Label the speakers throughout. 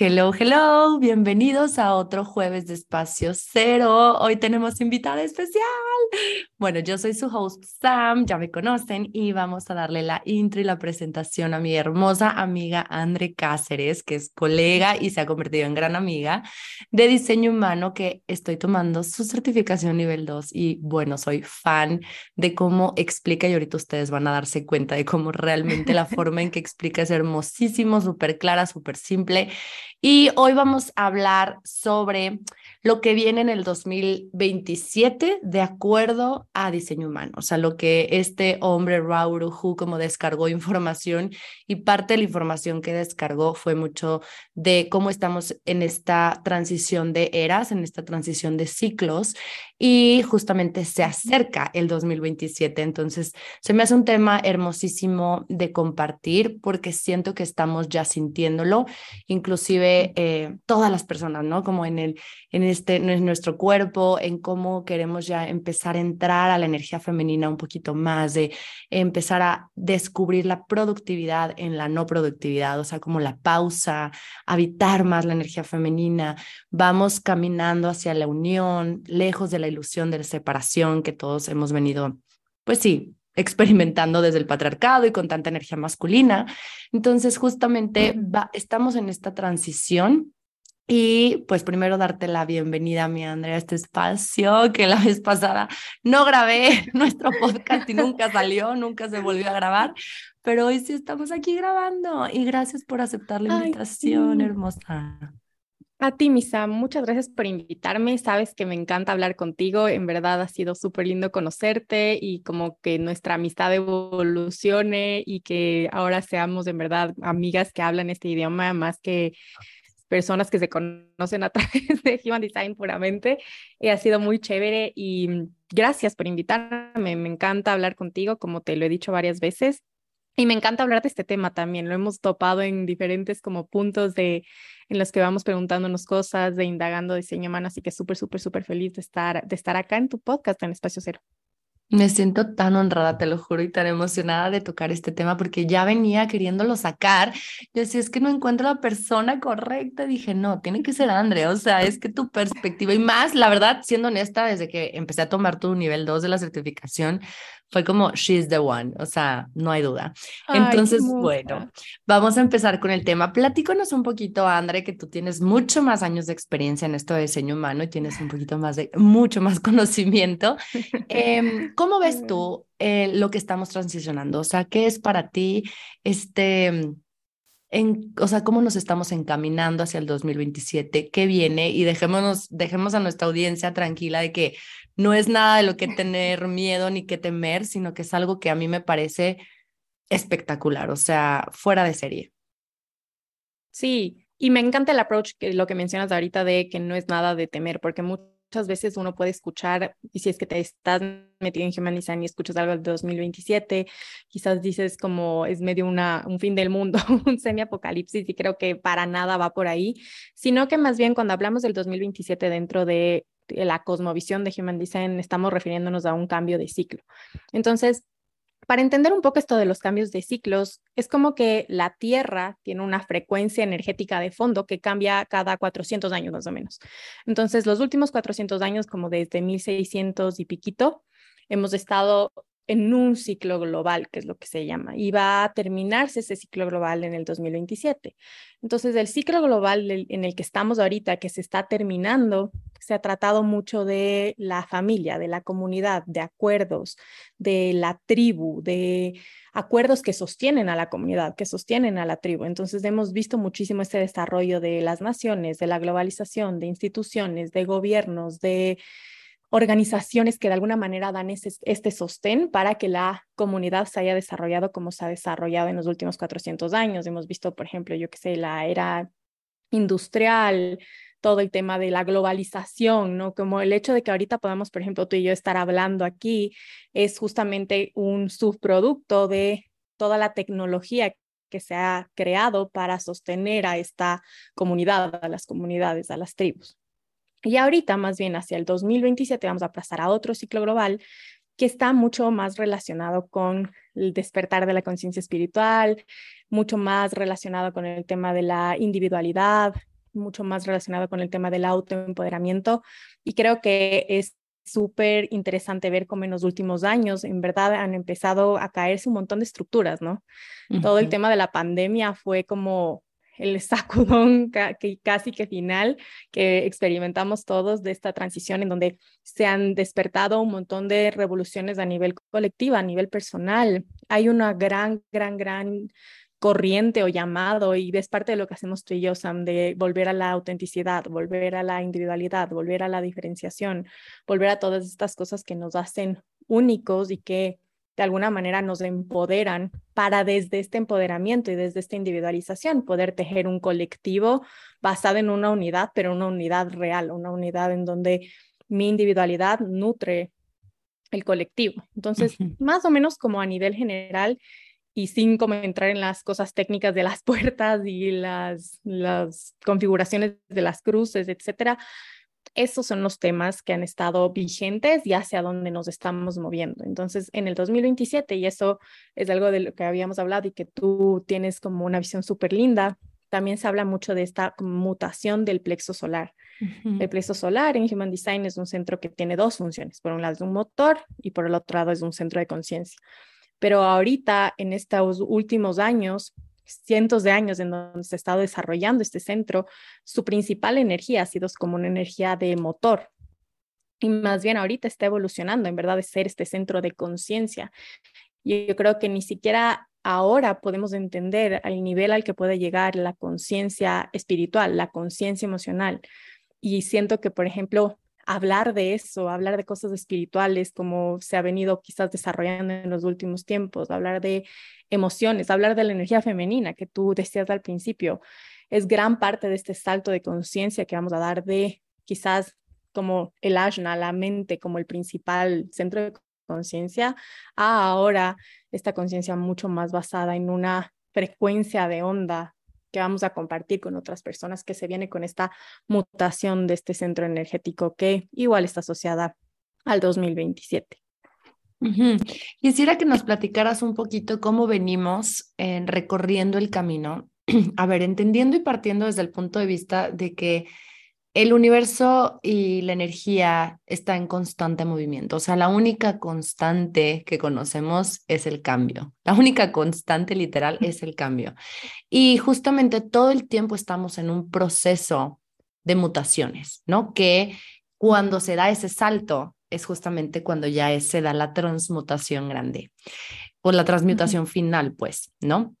Speaker 1: Hello, hello, bienvenidos a otro jueves de Espacio Cero. Hoy tenemos invitada especial. Bueno, yo soy su host Sam, ya me conocen y vamos a darle la intro y la presentación a mi hermosa amiga Andre Cáceres, que es colega y se ha convertido en gran amiga de diseño humano que estoy tomando su certificación nivel 2 y bueno, soy fan de cómo explica y ahorita ustedes van a darse cuenta de cómo realmente la forma en que explica es hermosísimo, súper clara, súper simple y hoy vamos a hablar sobre lo que viene en el 2027 de acuerdo a diseño humano, o sea, lo que este hombre Raúl Hu como descargó información y parte de la información que descargó fue mucho de cómo estamos en esta transición de eras, en esta transición de ciclos y justamente se acerca el 2027, entonces se me hace un tema hermosísimo de compartir porque siento que estamos ya sintiéndolo, inclusive eh, todas las personas, ¿no? Como en el en este, en nuestro cuerpo, en cómo queremos ya empezar a entrar a la energía femenina un poquito más, de empezar a descubrir la productividad en la no productividad, o sea, como la pausa, habitar más la energía femenina, vamos caminando hacia la unión, lejos de la ilusión de la separación que todos hemos venido, pues sí, experimentando desde el patriarcado y con tanta energía masculina. Entonces, justamente estamos en esta transición y pues primero darte la bienvenida, mi Andrea, a este espacio que la vez pasada no grabé nuestro podcast y nunca salió, nunca se volvió a grabar, pero hoy sí estamos aquí grabando y gracias por aceptar la invitación, hermosa.
Speaker 2: A ti, Misa, muchas gracias por invitarme. Sabes que me encanta hablar contigo. En verdad ha sido súper lindo conocerte y como que nuestra amistad evolucione y que ahora seamos en verdad amigas que hablan este idioma más que personas que se conocen a través de Human Design puramente. ha sido muy chévere y gracias por invitarme. Me encanta hablar contigo, como te lo he dicho varias veces. Y me encanta hablar de este tema también. Lo hemos topado en diferentes como puntos de en los que vamos preguntándonos cosas, de indagando diseño humano. Así que súper, súper, súper feliz de estar, de estar acá en tu podcast en Espacio Cero.
Speaker 1: Me siento tan honrada, te lo juro, y tan emocionada de tocar este tema porque ya venía queriéndolo sacar. Yo decía, es que no encuentro la persona correcta. Dije, no, tiene que ser Andre. O sea, es que tu perspectiva y más, la verdad, siendo honesta, desde que empecé a tomar tu nivel 2 de la certificación, fue como, she's the one, o sea, no hay duda. Entonces, bueno, vamos a empezar con el tema. Platícanos un poquito, Andre, que tú tienes mucho más años de experiencia en esto de diseño humano y tienes un poquito más de, mucho más conocimiento. Em, ¿Cómo ves tú eh, lo que estamos transicionando? O sea, ¿qué es para ti este... En, o sea, cómo nos estamos encaminando hacia el 2027, qué viene y dejémonos, dejemos a nuestra audiencia tranquila de que no es nada de lo que tener miedo ni que temer, sino que es algo que a mí me parece espectacular, o sea, fuera de serie.
Speaker 2: Sí, y me encanta el approach que lo que mencionas ahorita de que no es nada de temer, porque muchas veces uno puede escuchar, y si es que te estás metido en Human Design y escuchas algo del 2027, quizás dices como es medio una, un fin del mundo, un semi-apocalipsis, y creo que para nada va por ahí, sino que más bien cuando hablamos del 2027 dentro de la cosmovisión de Human Design, estamos refiriéndonos a un cambio de ciclo. Entonces, para entender un poco esto de los cambios de ciclos, es como que la Tierra tiene una frecuencia energética de fondo que cambia cada 400 años más o menos. Entonces, los últimos 400 años, como desde 1600 y piquito, hemos estado en un ciclo global, que es lo que se llama, y va a terminarse ese ciclo global en el 2027. Entonces, el ciclo global en el que estamos ahorita, que se está terminando, se ha tratado mucho de la familia, de la comunidad, de acuerdos, de la tribu, de acuerdos que sostienen a la comunidad, que sostienen a la tribu. Entonces, hemos visto muchísimo este desarrollo de las naciones, de la globalización, de instituciones, de gobiernos, de organizaciones que de alguna manera dan este sostén para que la comunidad se haya desarrollado como se ha desarrollado en los últimos 400 años. Hemos visto, por ejemplo, yo que sé, la era industrial, todo el tema de la globalización, ¿no? Como el hecho de que ahorita podamos, por ejemplo, tú y yo estar hablando aquí, es justamente un subproducto de toda la tecnología que se ha creado para sostener a esta comunidad, a las comunidades, a las tribus. Y ahorita, más bien hacia el 2027, vamos a pasar a otro ciclo global que está mucho más relacionado con el despertar de la conciencia espiritual, mucho más relacionado con el tema de la individualidad, mucho más relacionado con el tema del autoempoderamiento y creo que es súper interesante ver cómo en los últimos años en verdad han empezado a caerse un montón de estructuras, ¿no? Todo el tema de la pandemia fue como el sacudón casi que final que experimentamos todos de esta transición en donde se han despertado un montón de revoluciones a nivel colectivo, a nivel personal. Hay una gran, gran, gran corriente o llamado y es parte de lo que hacemos tú y yo, Sam, de volver a la autenticidad, volver a la individualidad, volver a la diferenciación, volver a todas estas cosas que nos hacen únicos y que de alguna manera nos empoderan para desde este empoderamiento y desde esta individualización poder tejer un colectivo basado en una unidad, pero una unidad real, una unidad en donde mi individualidad nutre el colectivo. Entonces, más o menos como a nivel general y sin como entrar en las cosas técnicas de las puertas y las, las configuraciones de las cruces, etcétera, esos son los temas que han estado vigentes y hacia dónde nos estamos moviendo. Entonces, en el 2027, y eso es algo de lo que habíamos hablado y que tú tienes como una visión súper linda, también se habla mucho de esta mutación del plexo solar. El plexo solar en Human Design es un centro que tiene dos funciones. Por un lado es un motor y por el otro lado es un centro de conciencia. Pero ahorita, en estos últimos años, cientos de años en donde se ha estado desarrollando este centro, su principal energía ha sido como una energía de motor. Y más bien ahorita está evolucionando, en verdad, de ser este centro de conciencia. Y yo creo que ni siquiera ahora podemos entender al nivel al que puede llegar la conciencia espiritual, la conciencia emocional. Y siento que, por ejemplo, hablar de eso, hablar de cosas espirituales como se ha venido quizás desarrollando en los últimos tiempos, hablar de emociones, hablar de la energía femenina que tú decías al principio, es gran parte de este salto de conciencia que vamos a dar de quizás como el ajna, la mente como el principal centro de conciencia, a ahora esta conciencia mucho más basada en una frecuencia de onda que vamos a compartir con otras personas que se viene con esta mutación de este centro energético que igual está asociada al 2027.
Speaker 1: Quisiera que nos platicaras un poquito cómo venimos eh, recorriendo el camino. A ver, entendiendo y partiendo desde el punto de vista de que el universo y la energía está en constante movimiento. O sea, la única constante que conocemos es el cambio. La única constante literal es el cambio. Y justamente todo el tiempo estamos en un proceso de mutaciones, ¿no? Que cuando se da ese salto es justamente cuando ya se da la transmutación grande o la transmutación final, pues, ¿no?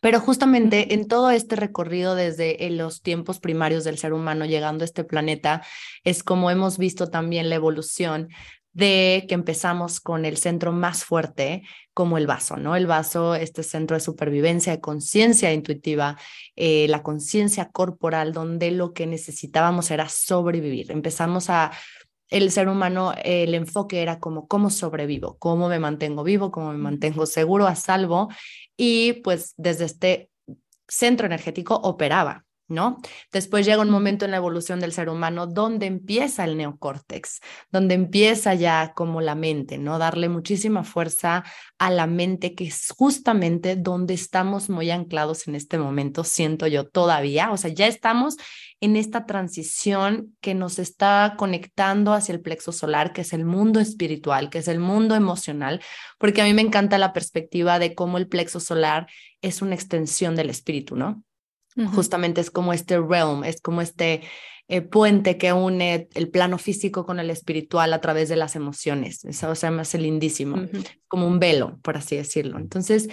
Speaker 1: Pero justamente en todo este recorrido desde los tiempos primarios del ser humano llegando a este planeta, es como hemos visto también la evolución de que empezamos con el centro más fuerte como el vaso, ¿no? El vaso, este centro de supervivencia, de conciencia intuitiva, eh, la conciencia corporal, donde lo que necesitábamos era sobrevivir. Empezamos a el ser humano, el enfoque era como cómo sobrevivo, cómo me mantengo vivo, cómo me mantengo seguro, a salvo. Y pues desde este centro energético operaba. ¿No? Después llega un momento en la evolución del ser humano donde empieza el neocórtex, donde empieza ya como la mente, ¿no? Darle muchísima fuerza a la mente, que es justamente donde estamos muy anclados en este momento, siento yo todavía, o sea, ya estamos en esta transición que nos está conectando hacia el plexo solar, que es el mundo espiritual, que es el mundo emocional, porque a mí me encanta la perspectiva de cómo el plexo solar es una extensión del espíritu, ¿no? Justamente es como este realm, es como este eh, puente que une el plano físico con el espiritual a través de las emociones. Eso se me hace lindísimo, como un velo, por así decirlo. Entonces,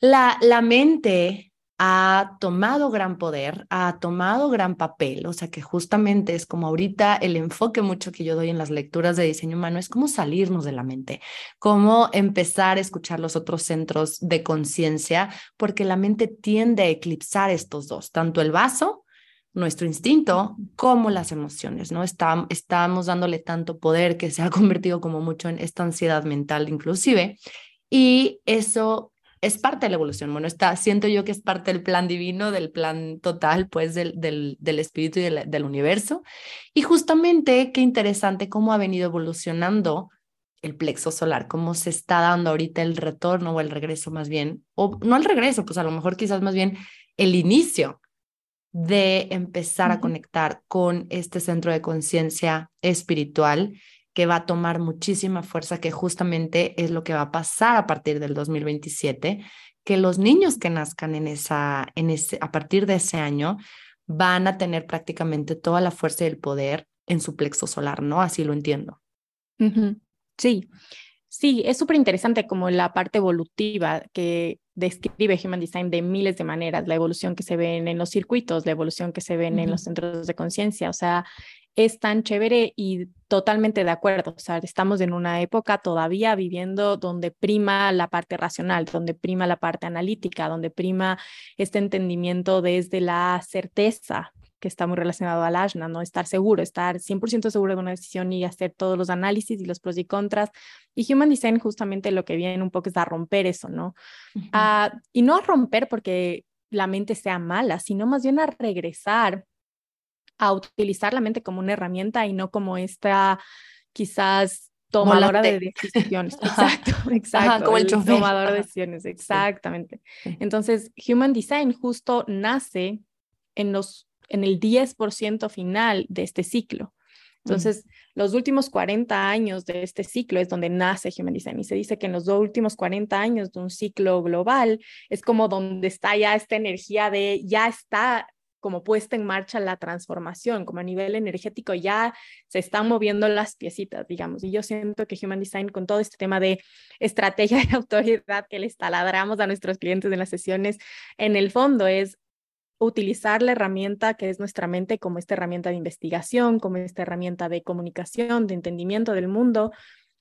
Speaker 1: la, la mente ha tomado gran poder, ha tomado gran papel, o sea que justamente es como ahorita el enfoque mucho que yo doy en las lecturas de diseño humano es cómo salirnos de la mente, cómo empezar a escuchar los otros centros de conciencia, porque la mente tiende a eclipsar estos dos, tanto el vaso, nuestro instinto, como las emociones, ¿no? estamos dándole tanto poder que se ha convertido como mucho en esta ansiedad mental inclusive, y eso es parte de la evolución. Bueno, está, siento yo que es parte del plan divino, del plan total, pues, del, del, del espíritu y del, del, universo. Y justamente, qué interesante cómo ha venido evolucionando el plexo solar, cómo se está dando ahorita el retorno o el regreso más bien, o no el regreso, pues a lo mejor quizás más bien el inicio de empezar a conectar con este centro de conciencia espiritual que va a tomar muchísima fuerza, que justamente es lo que va a pasar a partir del 2027, que los niños que nazcan en esa, en ese, a partir de ese año van a tener prácticamente toda la fuerza y el poder en su plexo solar, ¿no? Así lo entiendo.
Speaker 2: Sí, sí, es súper interesante como la parte evolutiva que describe Human Design de miles de maneras, la evolución que se ven en los circuitos, la evolución que se ven en los centros de conciencia, o sea, es tan chévere y totalmente de acuerdo. O sea, estamos en una época todavía viviendo donde prima la parte racional, donde prima la parte analítica, donde prima este entendimiento desde la certeza que está muy relacionado al ashna, ¿no? Estar seguro, estar 100% seguro de una decisión y hacer todos los análisis y los pros y contras. Y Human Design justamente lo que viene un poco es a romper eso, ¿no? y no a romper porque la mente sea mala, sino más bien a regresar a utilizar la mente como una herramienta y no como esta quizás tomadora de decisiones. Exacto, exacto.
Speaker 1: como el,
Speaker 2: Tomador de decisiones, exactamente. Entonces, Human Design justo nace en, los, en el 10% final de este ciclo. Entonces, los últimos 40 años de este ciclo es donde nace Human Design y se dice que en los últimos 40 años de un ciclo global es como donde está ya esta energía de ya está como puesta en marcha la transformación, como a nivel energético ya se están moviendo las piecitas, digamos. Y yo siento que Human Design con todo este tema de estrategia de autoridad que les taladramos a nuestros clientes en las sesiones, en el fondo es utilizar la herramienta que es nuestra mente como esta herramienta de investigación, como esta herramienta de comunicación, de entendimiento del mundo,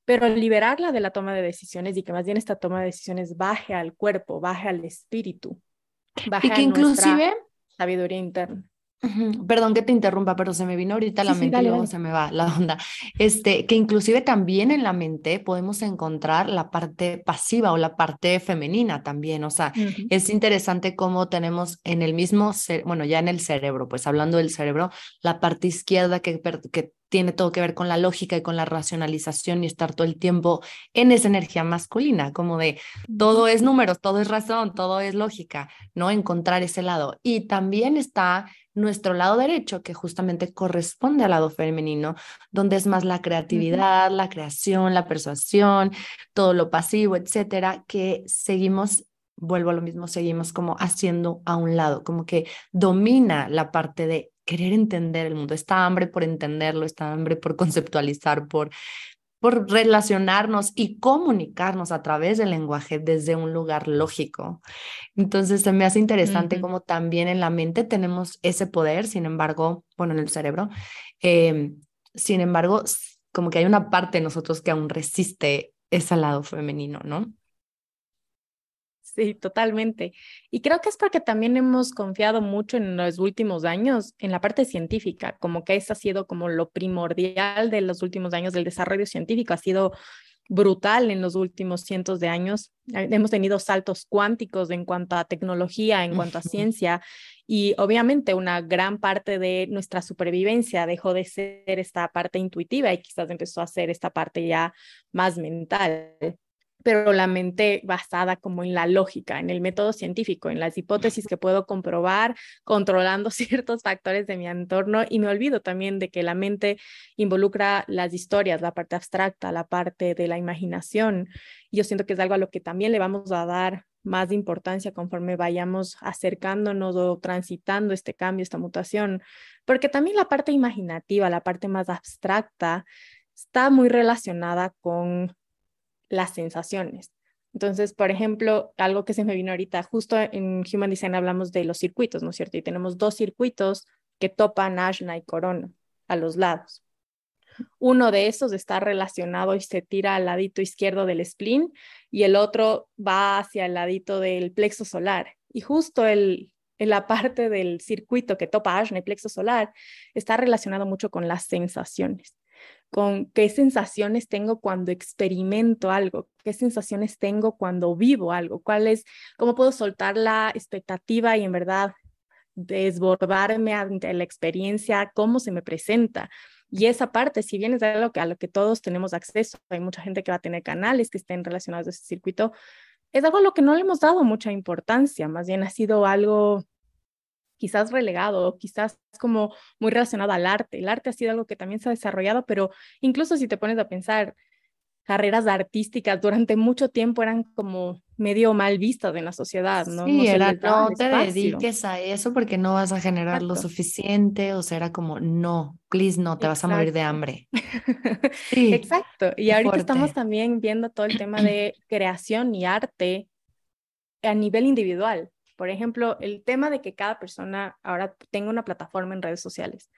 Speaker 2: pero liberarla de la toma de decisiones y que más bien esta toma de decisiones baje al cuerpo, baje al espíritu.
Speaker 1: Baje y que inclusive
Speaker 2: sabiduría interna.
Speaker 1: Perdón que te interrumpa, pero se me vino ahorita la mente y luego se me va la onda. Este, que inclusive también en la mente podemos encontrar la parte pasiva o la parte femenina también. O sea, es interesante cómo tenemos en el mismo, bueno, ya en el cerebro, pues hablando del cerebro, la parte izquierda que, que tiene todo que ver con la lógica y con la racionalización y estar todo el tiempo en esa energía masculina, como de todo es números, todo es razón, todo es lógica, ¿no? Encontrar ese lado. Y también está nuestro lado derecho, que justamente corresponde al lado femenino, donde es más la creatividad, la creación, la persuasión, todo lo pasivo, etcétera, que seguimos vuelvo a lo mismo, seguimos como haciendo a un lado, como que domina la parte de querer entender el mundo, esta hambre por entenderlo, esta hambre por conceptualizar, por, por relacionarnos y comunicarnos a través del lenguaje desde un lugar lógico. Entonces se me hace interesante como también en la mente tenemos ese poder, sin embargo, bueno, en el cerebro, em, sin embargo, como que hay una parte de nosotros que aún resiste ese lado femenino, ¿no?
Speaker 2: Sí, totalmente. Y creo que es porque también hemos confiado mucho en los últimos años en la parte científica, como que eso ha sido como lo primordial de los últimos años del desarrollo científico, ha sido brutal en los últimos cientos de años. Eh, hemos tenido saltos cuánticos en cuanto a tecnología, en cuanto a ciencia, y obviamente una gran parte de nuestra supervivencia dejó de ser esta parte intuitiva y quizás empezó a ser esta parte ya más mental pero la mente basada como en la lógica, en el método científico, en las hipótesis que puedo comprobar, controlando ciertos factores de mi entorno y me olvido también de que la mente involucra las historias, la parte abstracta, la parte de la imaginación. Y yo siento que es algo a lo que también le vamos a dar más importancia conforme vayamos acercándonos o transitando este cambio, esta mutación, porque también la parte imaginativa, la parte más abstracta, está muy relacionada con las sensaciones. Entonces, por ejemplo, algo que se me vino ahorita, justo en Human Design hablamos de los circuitos, ¿no es cierto? Y tenemos dos circuitos que topan Ashna y Corona a los lados. Uno de esos está relacionado y se tira al ladito izquierdo del spleen y el otro va hacia el ladito del plexo solar. Y justo el, en la parte del circuito que topa Ashna y plexo solar está relacionado mucho con las sensaciones con qué sensaciones tengo cuando experimento algo, qué sensaciones tengo cuando vivo algo, cuál es, cómo puedo soltar la expectativa y en verdad desbordarme ante la experiencia, cómo se me presenta. Y esa parte, si bien es algo a lo que todos tenemos acceso, hay mucha gente que va a tener canales que estén relacionados a ese circuito, es algo a lo que no le hemos dado mucha importancia, más bien ha sido algo quizás relegado, quizás como muy relacionado al arte. El arte ha sido algo que también se ha desarrollado, pero incluso si te pones a pensar, carreras artísticas durante mucho tiempo eran como medio mal vistas en la sociedad, ¿no?
Speaker 1: Sí, no era no te dediques a eso porque no vas a generar lo suficiente, o sea, era como, no, please, no, te vas a morir de hambre.
Speaker 2: Sí, Exacto, y ahorita estamos también viendo todo el tema de creación y arte a nivel individual. Por ejemplo, el tema de que cada persona ahora tenga una plataforma en redes sociales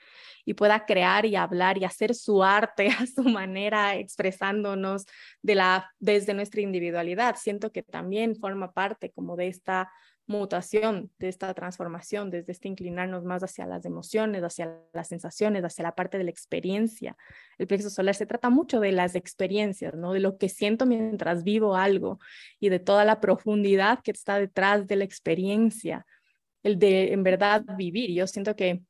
Speaker 2: y pueda crear y hablar y hacer su arte a su manera, expresándonos de la, desde nuestra individualidad. Siento que también forma parte como de esta mutación, de esta transformación, desde este inclinarnos más hacia las emociones, hacia las sensaciones, hacia la parte de la experiencia. El plexo solar se trata mucho de las experiencias, ¿no? De lo que siento mientras vivo algo y de toda la profundidad que está detrás de la experiencia, el de en verdad vivir. Yo siento que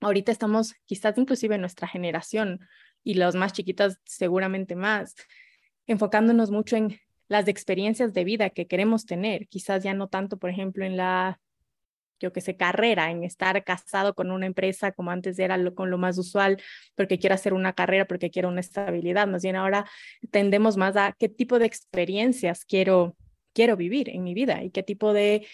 Speaker 2: ahorita estamos, quizás inclusive en nuestra generación y los más chiquitas seguramente más, enfocándonos mucho en las experiencias de vida que queremos tener, quizás ya no tanto, por ejemplo, en la, yo que sé, carrera, en estar casado con una empresa como antes era lo, con lo más usual, porque quiero hacer una carrera, porque quiero una estabilidad, más bien ahora tendemos más a qué tipo de experiencias quiero, quiero vivir en mi vida y qué tipo de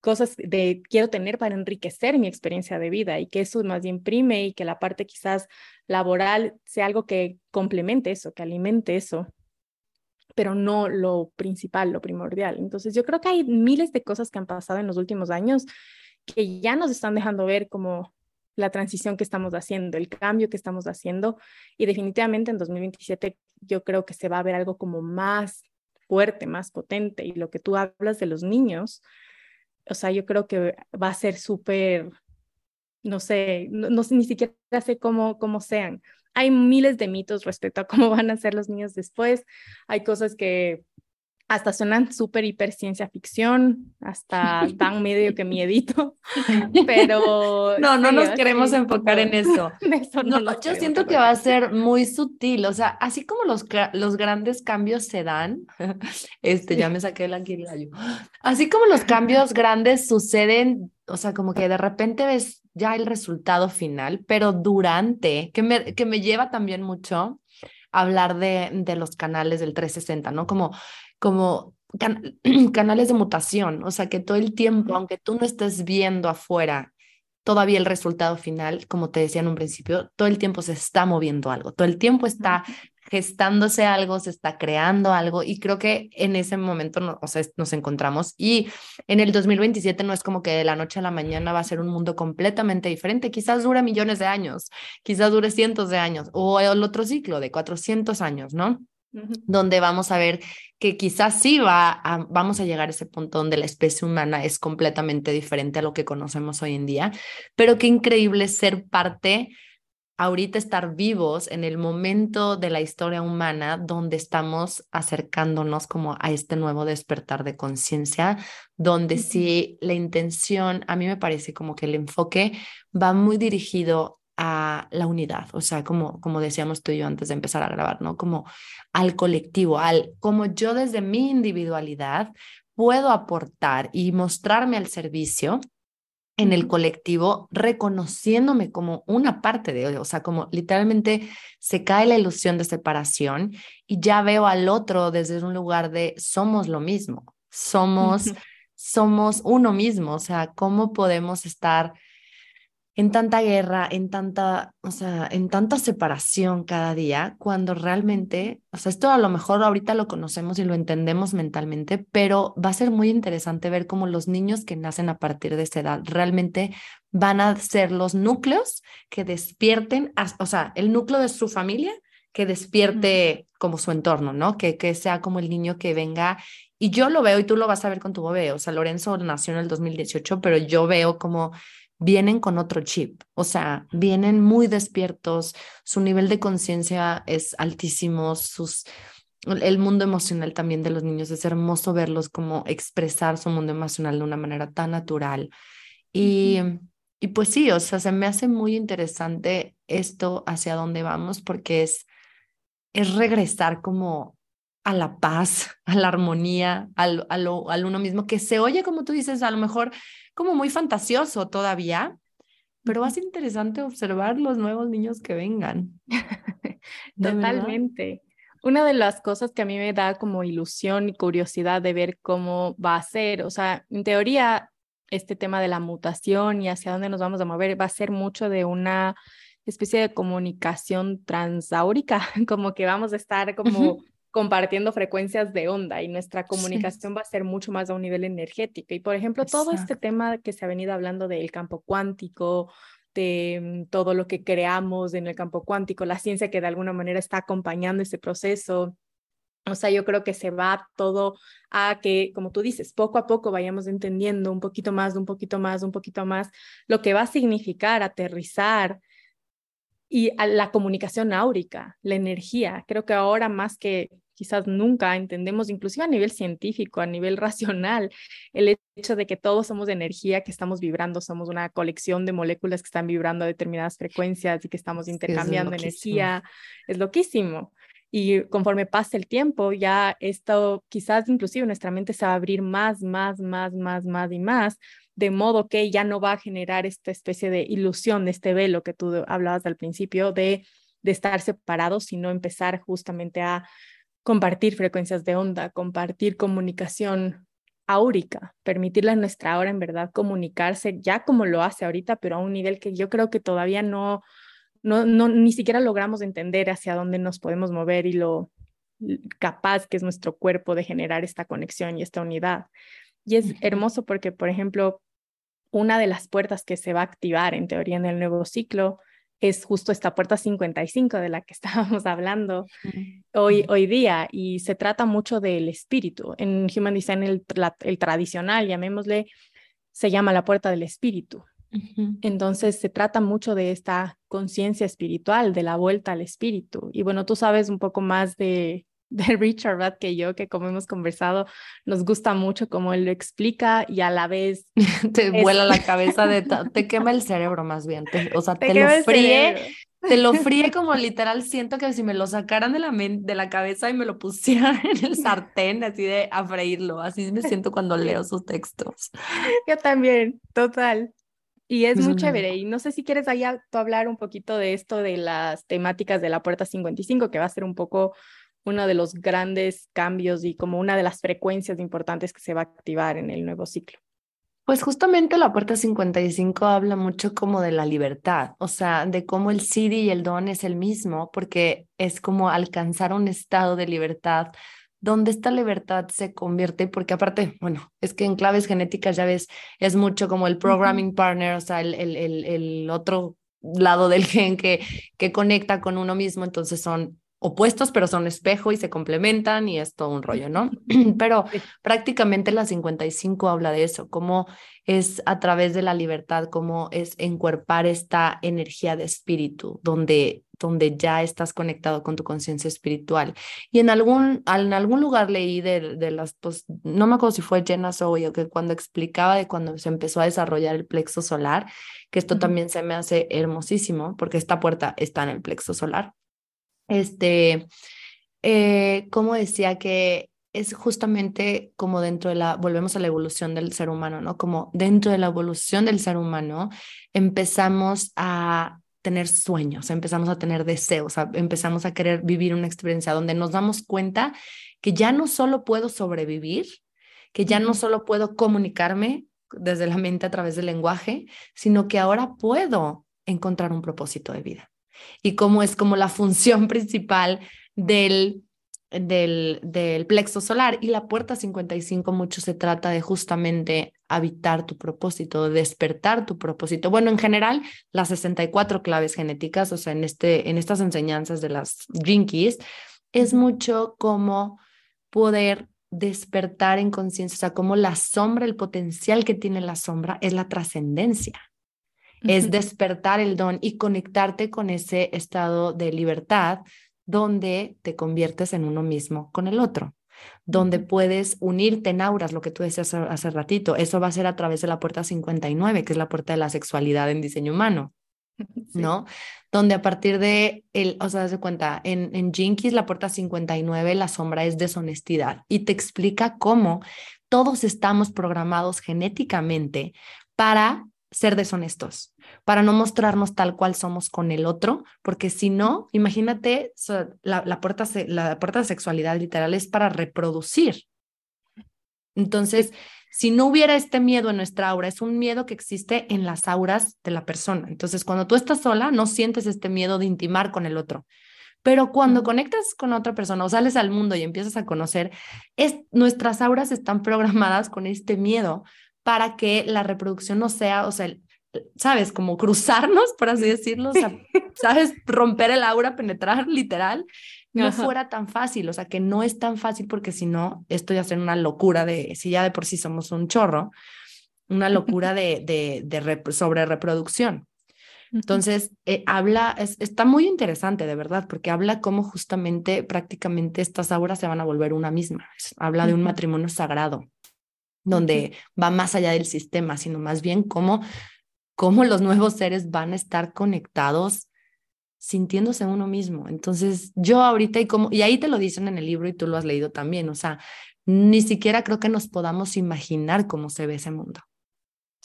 Speaker 2: cosas de quiero tener para enriquecer mi experiencia de vida y que eso más bien prime y que la parte quizás laboral sea algo que complemente eso, que alimente eso pero no lo principal, lo primordial. Entonces yo creo que hay miles de cosas que han pasado en los últimos años que ya nos están dejando ver como la transición que estamos haciendo, el cambio que estamos haciendo y definitivamente en 2027 yo creo que se va a ver algo como más fuerte, más potente y lo que tú hablas de los niños, o sea, yo creo que va a ser súper, no sé, no, no, ni siquiera sé cómo, cómo sean, hay miles de mitos respecto a cómo van a ser los niños después. Hay cosas que hasta suenan súper hiper ciencia ficción, hasta dan medio que miedito, pero...
Speaker 1: No, no nos queremos enfocar en eso. no, yo siento que va a ser muy sutil, o sea, así como los, los grandes cambios se dan, este, ya me saqué la yo. así como los cambios grandes suceden, o sea, como que de repente ves ya el resultado final, pero durante, que me, que me lleva también mucho a hablar de, de los canales del 360, ¿no? Como como canales de mutación, o sea que todo el tiempo, aunque tú no estés viendo afuera todavía el resultado final, como te decía en un principio, todo el tiempo se está moviendo algo, todo el tiempo está gestándose algo, se está creando algo y creo que en ese momento o sea, nos encontramos y en el 2027 no es como que de la noche a la mañana va a ser un mundo completamente diferente, quizás dure millones de años, quizás dure cientos de años o el otro ciclo de 400 años, ¿no? donde vamos a ver que quizás sí va a, vamos a llegar a ese punto donde la especie humana es completamente diferente a lo que conocemos hoy en día, pero qué increíble ser parte, ahorita estar vivos en el momento de la historia humana donde estamos acercándonos como a este nuevo despertar de conciencia, donde sí la intención, a mí me parece como que el enfoque va muy dirigido a la unidad, o sea, como, como decíamos tú y yo antes de empezar a grabar, ¿no? Como al colectivo, al como yo desde mi individualidad puedo aportar y mostrarme al servicio en el colectivo, reconociéndome como una parte de ello, o sea, como literalmente se cae la ilusión de separación y ya veo al otro desde un lugar de somos lo mismo, somos, somos uno mismo, o sea, cómo podemos estar en tanta guerra, en tanta, o sea, en tanta separación cada día, cuando realmente, o sea, esto a lo mejor ahorita lo conocemos y lo entendemos mentalmente, pero va a ser muy interesante ver cómo los niños que nacen a partir de esa edad realmente van a ser los núcleos que despierten, o sea, el núcleo de su familia que despierte como su entorno, ¿no? Que, que sea como el niño que venga y yo lo veo y tú lo vas a ver con tu bebé. O sea, Lorenzo nació en el 2018, pero yo veo como vienen con otro chip, o sea, vienen muy despiertos, su nivel de conciencia es altísimo, sus el mundo emocional también de los niños es hermoso verlos como expresar su mundo emocional de una manera tan natural. Y, y pues sí, o sea, se me hace muy interesante esto hacia dónde vamos porque es, es regresar como a la paz, a la armonía, al, al, al uno mismo, que se oye, como tú dices, a lo mejor como muy fantasioso todavía, pero va a ser interesante observar los nuevos niños que vengan.
Speaker 2: Totalmente. Una de las cosas que a mí me da como ilusión y curiosidad de ver cómo va a ser, o sea, en teoría, este tema de la mutación y hacia dónde nos vamos a mover va a ser mucho de una especie de comunicación transáurica, como que vamos a estar como compartiendo frecuencias de onda y nuestra comunicación va a ser mucho más a un nivel energético. Y por ejemplo, todo este tema que se ha venido hablando del campo cuántico, de mm, todo lo que creamos en el campo cuántico, la ciencia que de alguna manera está acompañando ese proceso. O sea, yo creo que se va todo a que, como tú dices, poco a poco vayamos entendiendo un poquito más, un poquito más, un poquito más, lo que va a significar aterrizar y la comunicación áurica, la energía. Creo que ahora más que quizás nunca entendemos, inclusive a nivel científico, a nivel racional, el hecho de que todos somos energía, que estamos vibrando, somos una colección de moléculas que están vibrando a determinadas frecuencias y que estamos intercambiando energía, es loquísimo. Y conforme pase el tiempo, ya esto quizás inclusive nuestra mente se va a abrir más, más, más, más, más y más, de modo que ya no va a generar esta especie de ilusión, de este velo que tú hablabas al principio, de, de estar separados, sino empezar justamente a compartir frecuencias de onda, compartir comunicación áurica, permitirle a nuestra hora en verdad comunicarse ya como lo hace ahorita, pero a un nivel que yo creo que todavía no, no, no ni siquiera logramos entender hacia dónde nos podemos mover y lo capaz que es nuestro cuerpo de generar esta conexión y esta unidad. Y es hermoso porque, por ejemplo, una de las puertas que se va a activar en teoría en el nuevo ciclo es justo esta puerta 55 de la que estábamos hablando hoy, hoy día y se trata mucho del espíritu. En Human Design el, el tradicional, llamémosle, se llama la puerta del espíritu. Entonces se trata mucho de esta conciencia espiritual, de la vuelta al espíritu. Y bueno, tú sabes un poco más de, de Richard Rudd que yo, que como hemos conversado, nos gusta mucho cómo él lo explica y a la vez...
Speaker 1: te vuela la cabeza, de te quema el cerebro más bien, o sea, te, lo fríe, te lo fríe como literal, siento que si me lo sacaran de la, de la cabeza y me lo pusieran en el sartén, así de a freírlo, así me siento cuando leo sus textos.
Speaker 2: Yo también, total. Y es, muy chévere. Y no sé si quieres allá tú hablar un poquito de esto de las temáticas de la puerta 55, que va a ser un poco uno de los grandes cambios y como una de las frecuencias importantes que se va a activar en el nuevo ciclo.
Speaker 1: Pues justamente la puerta 55 habla mucho como de la libertad, o sea, de cómo el Siri y el Don es el mismo, porque es como alcanzar un estado de libertad donde esta libertad se convierte, porque aparte, bueno, es que en claves genéticas ya ves, es mucho como el programming partner, o sea, el, el, el, el otro lado del gen que, que conecta con uno mismo, entonces son opuestos, pero son espejo y se complementan y es todo un rollo, ¿no? Pero prácticamente la 55 habla de eso, cómo es a través de la libertad, cómo es encuerpar esta energía de espíritu, donde, donde ya estás conectado con tu conciencia espiritual. Y en algún, en algún lugar leí de, de las, pues, no me acuerdo si fue Jenna Zoe o que cuando explicaba de cuando se empezó a desarrollar el plexo solar, que esto también se me hace hermosísimo, porque esta puerta está en el plexo solar este, eh, como decía que es justamente como dentro de la, volvemos a la evolución del ser humano, ¿no? Como dentro de la evolución del ser humano empezamos a tener sueños, empezamos a tener deseos, empezamos a querer vivir una experiencia donde nos damos cuenta que ya no solo puedo sobrevivir, que ya no solo puedo comunicarme desde la mente a través del lenguaje, sino que ahora puedo encontrar un propósito de vida y cómo es como la función principal del, del, del plexo solar. Y la puerta 55 mucho se trata de justamente habitar tu propósito, de despertar tu propósito. Bueno, en general, las 64 claves genéticas, o sea, en, este, en estas enseñanzas de las Jinkies, es mucho como poder despertar en conciencia, o sea, como la sombra, el potencial que tiene la sombra es la trascendencia es despertar el don y conectarte con ese estado de libertad donde te conviertes en uno mismo con el otro, donde puedes unirte en auras, lo que tú decías hace, ratito. Eso va a ser a través de la puerta 59, que es la puerta de la sexualidad en diseño humano. ¿no? Donde a partir de, el, o sea, se cuenta, en, en Jinkies, la puerta 59, la sombra es deshonestidad y te explica cómo todos estamos programados genéticamente para ser deshonestos, para no mostrarnos tal cual somos con el otro, porque si no, imagínate, la, la, puerta, la puerta de sexualidad literal es para reproducir. Entonces, si no hubiera este miedo en nuestra aura, es un miedo que existe en las auras de la persona. Entonces, cuando tú estás sola, no sientes este miedo de intimar con el otro. Pero cuando conectas con otra persona o sales al mundo y empiezas a conocer, es, nuestras auras están programadas con este miedo para que la reproducción no sea, o sea, ¿sabes? Como cruzarnos, por así decirlo, o sea, ¿sabes? Romper el aura, penetrar literal, no fuera tan fácil, o sea, que no es tan fácil porque si no, esto ya sería una locura de, si ya de por sí somos un chorro, una locura de, de, de sobre reproducción. Entonces, eh, habla, está muy interesante, de verdad, porque habla cómo justamente prácticamente estas auras se van a volver una misma. habla de un matrimonio sagrado, donde va más allá del sistema, sino más bien cómo, cómo los nuevos seres van a estar conectados sintiéndose uno mismo. Entonces, yo ahorita y como y ahí te lo dicen en el libro y tú lo has leído también, o sea, ni siquiera creo que nos podamos imaginar cómo se ve ese mundo.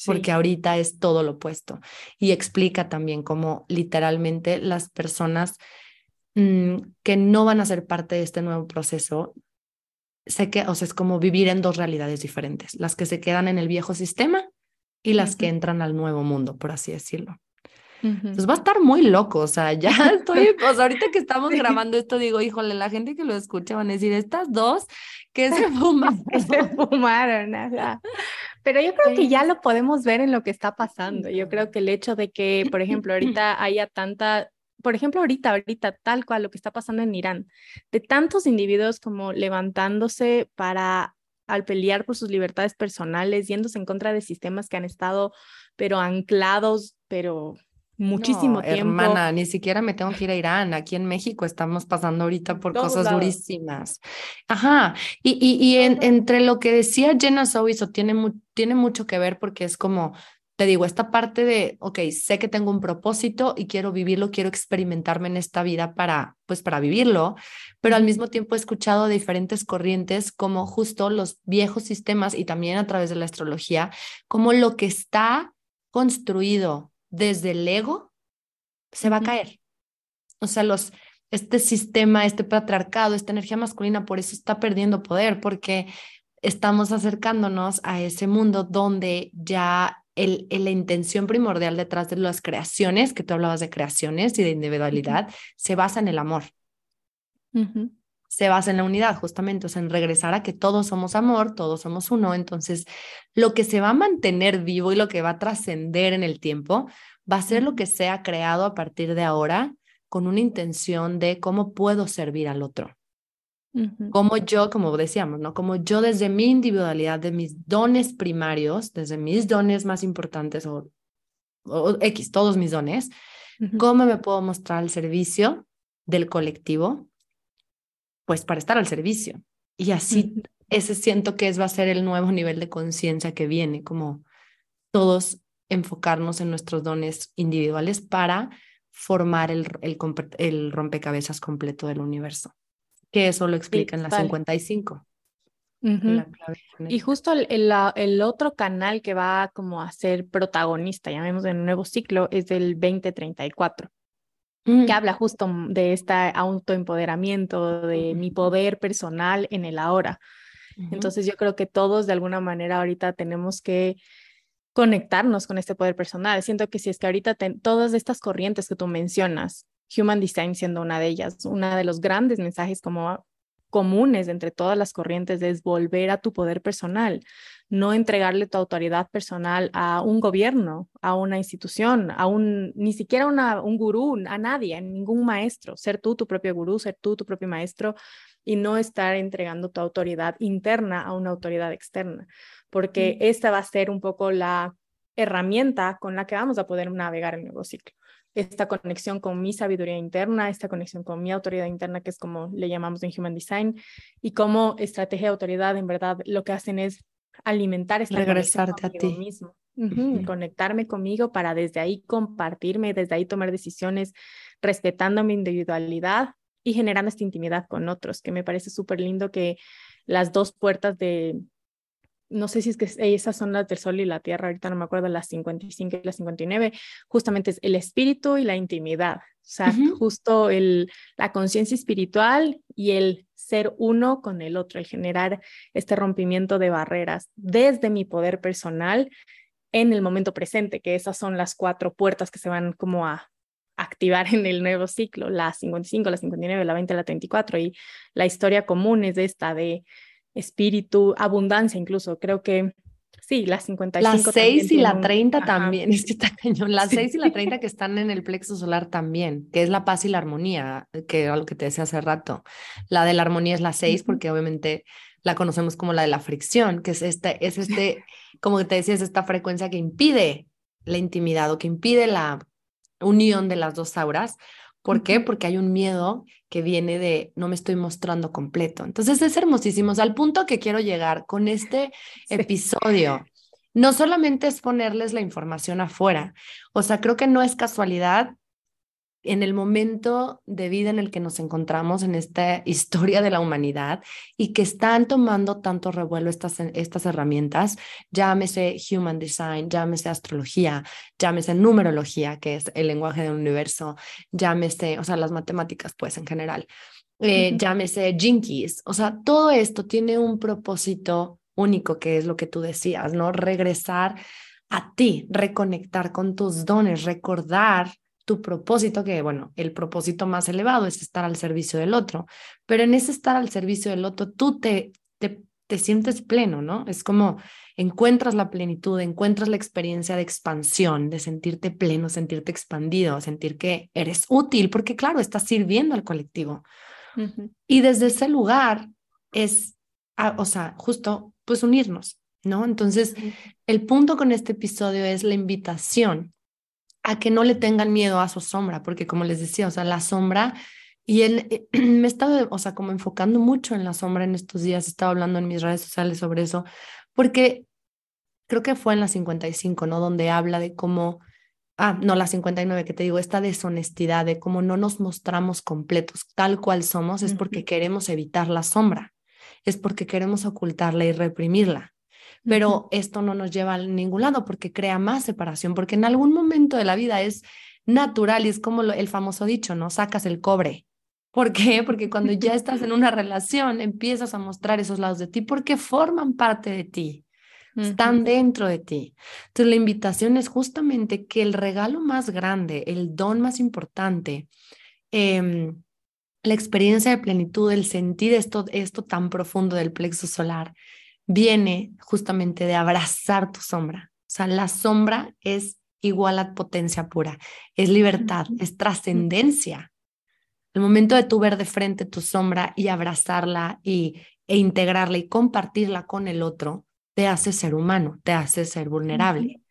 Speaker 1: Porque ahorita es todo lo opuesto. Y explica también cómo literalmente las personas mm, que no van a ser parte de este nuevo proceso sé que, o sea, es como vivir en dos realidades diferentes, las que se quedan en el viejo sistema y las que entran al nuevo mundo, por así decirlo. Entonces va a estar muy loco, o sea, ya estoy, pues ahorita que estamos grabando esto, digo, híjole, la gente que lo escucha van a decir, estas dos, que se fumaron?
Speaker 2: se fumaron, nada. Pero yo creo que ya lo podemos ver en lo que está pasando. Yo creo que el hecho de que, por ejemplo, ahorita haya tanta por ejemplo, ahorita, ahorita, tal cual lo que está pasando en Irán, de tantos individuos como levantándose para al pelear por sus libertades personales, yéndose en contra de sistemas que han estado, pero anclados, pero muchísimo tiempo.
Speaker 1: Hermana, ni siquiera me tengo que ir a Irán. Aquí en México estamos pasando ahorita por cosas durísimas. Ajá. Y, y, y entre lo que decía Jenna Sowieso tiene, tiene mucho que ver porque es como te digo, esta parte de, ok, sé que tengo un propósito y quiero vivirlo, quiero experimentarme en esta vida para, pues para vivirlo, pero al mismo tiempo he escuchado diferentes corrientes como justo los viejos sistemas y también a través de la astrología, como lo que está construido desde el ego se va a caer. O sea, los, este sistema, este patriarcado, esta energía masculina, por eso está perdiendo poder, porque estamos acercándonos a ese mundo donde ya el, la intención primordial detrás de las creaciones, que tú hablabas de creaciones y de individualidad, se basa en el amor. Se basa en la unidad, justamente, o sea, en regresar a que todos somos amor, todos somos uno. Entonces, lo que se va a mantener vivo y lo que va a trascender en el tiempo va a ser lo que sea creado a partir de ahora con una intención de cómo puedo servir al otro. Como yo, como decíamos, ¿no? Como yo desde mi individualidad, de mis dones primarios, desde mis dones más importantes o, X, todos mis dones, ¿cómo me puedo mostrar al servicio del colectivo? Pues para estar al servicio. Y así, ese siento que es, va a ser el nuevo nivel de conciencia que viene, como todos enfocarnos en nuestros dones individuales para formar el, el, el rompecabezas completo del universo que eso lo explica en la 55.
Speaker 2: y justo el, el, otro canal que va como a ser protagonista, llamemos en un nuevo ciclo, es del 2034, que mm. habla justo de este autoempoderamiento, de mi poder personal en el ahora. Entonces yo creo que todos de alguna manera ahorita tenemos que conectarnos con este poder personal. Siento que si es que ahorita todas estas corrientes que tú mencionas, Human Design siendo una de ellas. Uno de los grandes mensajes como comunes entre todas las corrientes es volver a tu poder personal, no entregarle tu autoridad personal a un gobierno, a una institución, a un, ni siquiera una, un gurú, a nadie, a ningún maestro, ser tú tu propio gurú, ser tú tu propio maestro y no estar entregando tu autoridad interna a una autoridad externa, porque esta va a ser un poco la herramienta con la que vamos a poder navegar el nuevo ciclo esta conexión con mi sabiduría interna, esta conexión con mi autoridad interna, que es como le llamamos en Human Design, y como estrategia de autoridad, en verdad, lo que hacen es alimentar esta
Speaker 1: regresarte a ti
Speaker 2: mismo. conectarme conmigo para desde ahí compartirme, desde ahí tomar decisiones, respetando mi individualidad y generando esta intimidad con otros, que me parece súper lindo que las dos puertas de, no sé si es que esas son las del sol y la tierra, ahorita no me acuerdo, las 55 y las 59, justamente es el espíritu y la intimidad, o sea, justo el, la conciencia espiritual y el ser uno con el otro, el generar este rompimiento de barreras desde mi poder personal en el momento presente, que esas son las cuatro puertas que se van como a activar en el nuevo ciclo, la 55, la 59, la 20, la 34, y la historia común es esta de espíritu, abundancia incluso, creo que sí, la 55.
Speaker 1: Las 6 y la 30 también, es que está cañón, las 6 y la 30 que están en el plexo solar también, que es la paz y la armonía, que era lo que te decía hace rato. La de la armonía es la 6 porque obviamente la conocemos como la de la fricción, que es este, es este, como te decía, es esta frecuencia que impide la intimidad o que impide la unión de las dos auras. ¿Por qué? Porque hay un miedo que viene de no me estoy mostrando completo. Entonces es hermosísimo. al punto que quiero llegar con este episodio, no solamente es ponerles la información afuera. O sea, creo que no es casualidad en el momento de vida en el que nos encontramos en esta historia de la humanidad y que están tomando tanto revuelo estas, estas herramientas, llámese Human Design, llámese astrología, llámese numerología, que es el lenguaje del universo, llámese, o sea, las matemáticas pues en general, eh, llámese Jinkies, o sea, todo esto tiene un propósito único que es lo que tú decías, ¿no? Regresar a ti, reconectar con tus dones, recordar tu propósito, que bueno, el propósito más elevado es estar al servicio del otro, pero en ese estar al servicio del otro, tú te, te, te sientes pleno, ¿no? Es como encuentras la plenitud, encuentras la experiencia de expansión, de sentirte pleno, sentirte expandido, sentir que eres útil, porque claro, estás sirviendo al colectivo. Y desde ese lugar es, ah, o sea, justo, pues unirnos, ¿no? Entonces, el punto con este episodio es la invitación a que no le tengan miedo a su sombra, porque como les decía, o sea, la sombra, y él eh, me estaba, o sea, como enfocando mucho en la sombra en estos días, estaba hablando en mis redes sociales sobre eso, porque creo que fue en la 55, ¿no? Donde habla de cómo, ah, no, la 59, que te digo, esta deshonestidad de cómo no nos mostramos completos tal cual somos, es porque queremos evitar la sombra, es porque queremos ocultarla y reprimirla pero esto no nos lleva a ningún lado porque crea más separación, porque en algún momento de la vida es natural y es como el famoso dicho, ¿no? Sacas el cobre. ¿Por qué? Porque cuando ya estás en una relación empiezas a mostrar esos lados de ti porque forman parte de ti, están dentro de ti. Entonces la invitación es justamente que el regalo más grande, el don más importante, em, la experiencia de plenitud, el sentir esto, esto tan profundo del plexo solar, viene justamente de abrazar tu sombra. O sea, la sombra es igual a potencia pura, es libertad, es trascendencia. El momento de tú ver de frente tu sombra y abrazarla y, e integrarla y compartirla con el otro, te hace ser humano, te hace ser vulnerable,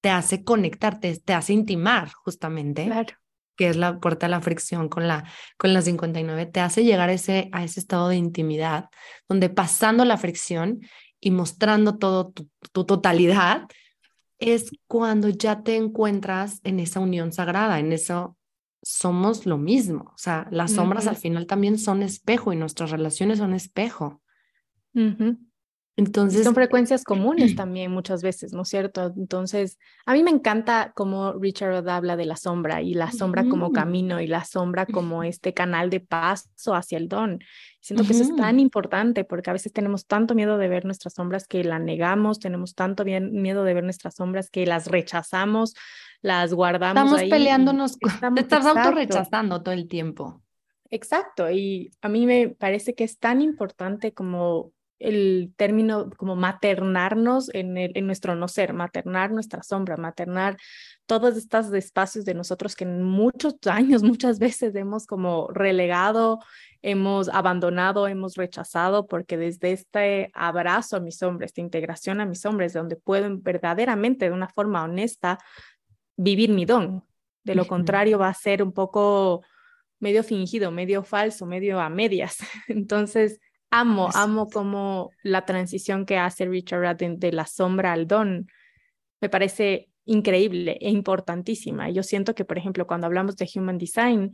Speaker 1: te hace conectarte, te hace intimar justamente.
Speaker 2: Claro.
Speaker 1: que es la puerta de la fricción con la, con la 59, te hace llegar ese, a ese estado de intimidad, donde pasando la fricción y mostrando todo tu, totalidad, es cuando ya te encuentras en esa unión sagrada, en eso somos lo mismo. O sea, las sombras al final también son espejo y nuestras relaciones son espejo.
Speaker 2: Entonces, son frecuencias comunes también muchas veces, ¿no es cierto? Entonces, a mí me encanta cómo Richard habla de la sombra y la sombra como camino y la sombra como este canal de paso hacia el don. Siento que eso es tan importante porque a veces tenemos tanto miedo de ver nuestras sombras que la negamos, tenemos tanto miedo de ver nuestras sombras que las rechazamos, las guardamos.
Speaker 1: Estamos peleándonos, estamos, estás auto rechazando todo el tiempo.
Speaker 2: Exacto, y a mí me parece que es tan importante como el término como maternarnos en, el, en nuestro no ser, maternar nuestra sombra, maternar todos estos espacios de nosotros que en muchos años, muchas veces hemos como relegado, hemos abandonado, hemos rechazado, porque desde este abrazo a mis hombres, esta integración a mis hombres, donde puedo verdaderamente de una forma honesta vivir mi don. De lo contrario va a ser un poco medio fingido, medio falso, medio a medias. Entonces, Amo, amo como la transición que hace Richard de, de la sombra al don. me parece increíble e importantísima. Yo siento que, por ejemplo, cuando hablamos de Human Design,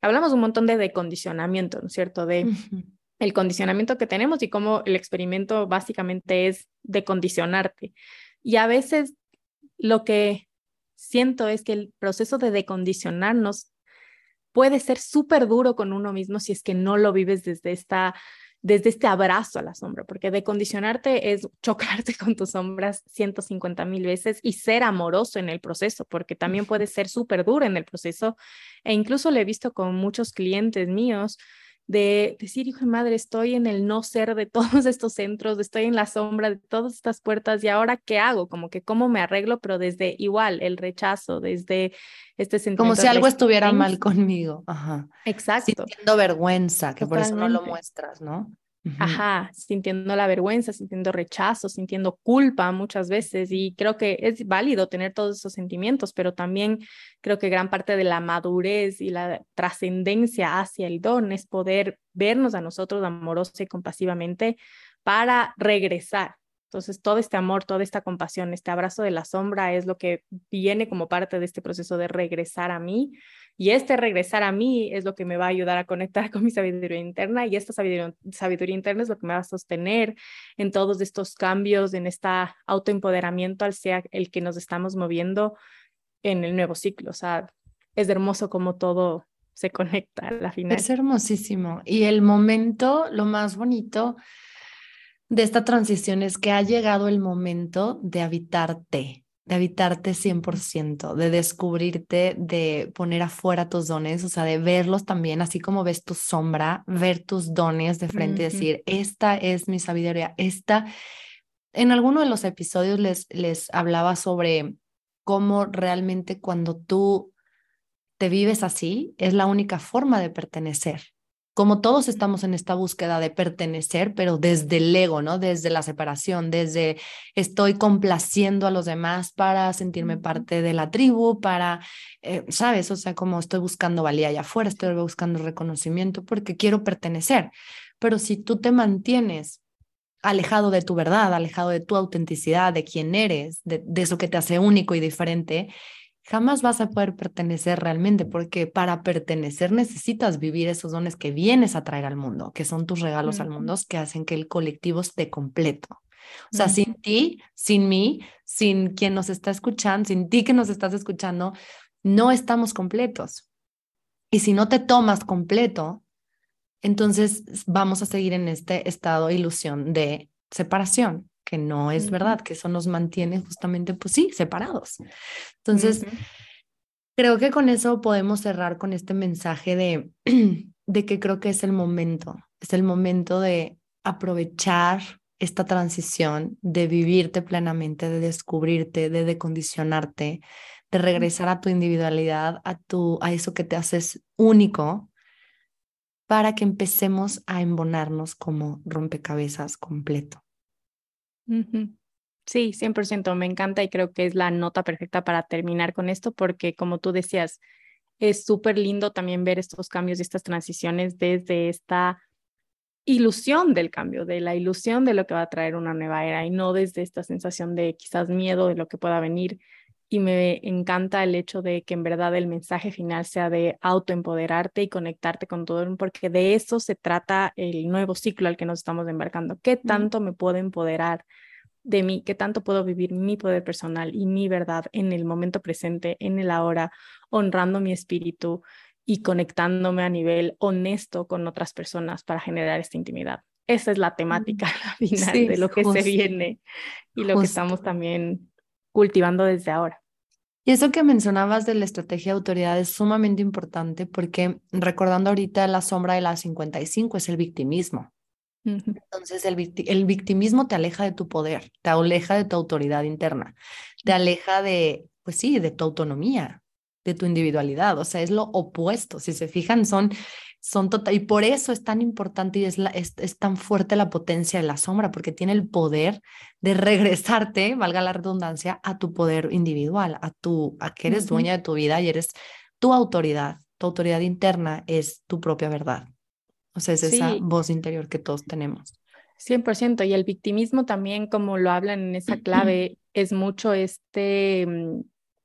Speaker 2: hablamos un montón de decondicionamiento, ¿no es cierto? De el condicionamiento que tenemos y cómo el experimento básicamente es decondicionarte. Y a veces lo que siento es que el proceso de decondicionarnos puede ser súper duro con uno mismo si es que no lo vives desde esta desde este abrazo a la sombra, porque decondicionarte es chocarte con tus sombras 150 mil veces y ser amoroso en el proceso, porque también puede ser súper duro en el proceso. E incluso lo he visto con muchos clientes míos de decir, hijo de madre, estoy en el no ser de todos estos centros, estoy en la sombra de todas estas puertas y ahora qué hago, como que cómo me arreglo, pero desde igual el rechazo, desde este sentimiento.
Speaker 1: Como si algo estuviera mal conmigo. Ajá.
Speaker 2: Exacto.
Speaker 1: Sintiendo vergüenza, que por eso no lo muestras, ¿no?
Speaker 2: Ajá, sintiendo la vergüenza, sintiendo rechazo, sintiendo culpa muchas veces y creo que es válido tener todos esos sentimientos, pero también creo que gran parte de la madurez y la trascendencia hacia el don es poder vernos a nosotros amorosa y compasivamente para regresar. Entonces, todo este amor, toda esta compasión, este abrazo de la sombra es lo que viene como parte de este proceso de regresar a mí y este regresar a mí es lo que me va a ayudar a conectar con mi sabiduría interna y esta sabiduría, interna es lo que me va a sostener en todos estos cambios, en este autoempoderamiento al sea el que nos estamos moviendo en el nuevo ciclo. O sea, es hermoso como todo se conecta a la final.
Speaker 1: Es hermosísimo. Y el momento, lo más bonito de esta transición es que ha llegado el momento de habitarte de habitarte 100%, de descubrirte, de poner afuera tus dones, o sea, de verlos también, así como ves tu sombra, ver tus dones de frente y decir, esta es mi sabiduría, esta... En alguno de los episodios les, les hablaba sobre cómo realmente cuando tú te vives así, es la única forma de pertenecer como todos estamos en esta búsqueda de pertenecer, pero desde el ego, ¿no? Desde la separación, desde estoy complaciendo a los demás para sentirme parte de la tribu, para, eh, ¿sabes? O sea, como estoy buscando valía allá afuera, estoy buscando reconocimiento porque quiero pertenecer. Pero si tú te mantienes alejado de tu verdad, alejado de tu autenticidad, de quién eres, de, de eso que te hace único y diferente, jamás vas a poder pertenecer realmente, porque para pertenecer necesitas vivir esos dones que vienes a traer al mundo, que son tus regalos al mundo, que hacen que el colectivo esté completo. O sea, sin ti, sin mí, sin quien nos está escuchando, sin ti que nos estás escuchando, no estamos completos. Y si no te tomas completo, entonces vamos a seguir en este estado de ilusión de separación que no es verdad, que eso nos mantiene justamente, pues sí, separados. Entonces, creo que con eso podemos cerrar con este mensaje de, de que creo que es el momento, es el momento de aprovechar esta transición, de vivirte plenamente, de descubrirte, de decondicionarte, de regresar a tu individualidad, a, tu, a eso que te haces único, para que empecemos a embonarnos como rompecabezas completo.
Speaker 2: Sí, 100%, me encanta y creo que es la nota perfecta para terminar con esto porque como tú decías, es súper lindo también ver estos cambios y estas transiciones desde esta ilusión del cambio, de la ilusión de lo que va a traer una nueva era y no desde esta sensación de quizás miedo de lo que pueda venir. Y me encanta el hecho de que en verdad el mensaje final sea de autoempoderarte y conectarte con todo, porque de eso se trata el nuevo ciclo al que nos estamos embarcando. ¿Qué tanto me puedo empoderar de mí, qué tanto puedo vivir mi poder personal y mi verdad en el momento presente, en el ahora, honrando mi espíritu y conectándome a nivel honesto con otras personas para generar esta intimidad. Esa es la temática final de lo que se viene y lo que estamos también cultivando desde ahora.
Speaker 1: Y eso que mencionabas de la estrategia de autoridad es sumamente importante porque recordando ahorita la sombra de la 55 es el victimismo. Entonces el, victimismo te aleja de tu poder, te aleja de tu autoridad interna, te aleja de, pues sí, de tu autonomía, de tu individualidad. O sea, es lo opuesto. Si se fijan, son, son total. Y por eso es tan importante y es, la, es, es, tan fuerte la potencia de la sombra, porque tiene el poder de regresarte, valga la redundancia, a tu poder individual, a, tu, a que eres dueña de tu vida y eres tu autoridad. Tu autoridad interna es tu propia verdad. O sea, es esa voz interior que todos tenemos.
Speaker 2: 100%. Y el victimismo también, como lo hablan en esa clave, es mucho este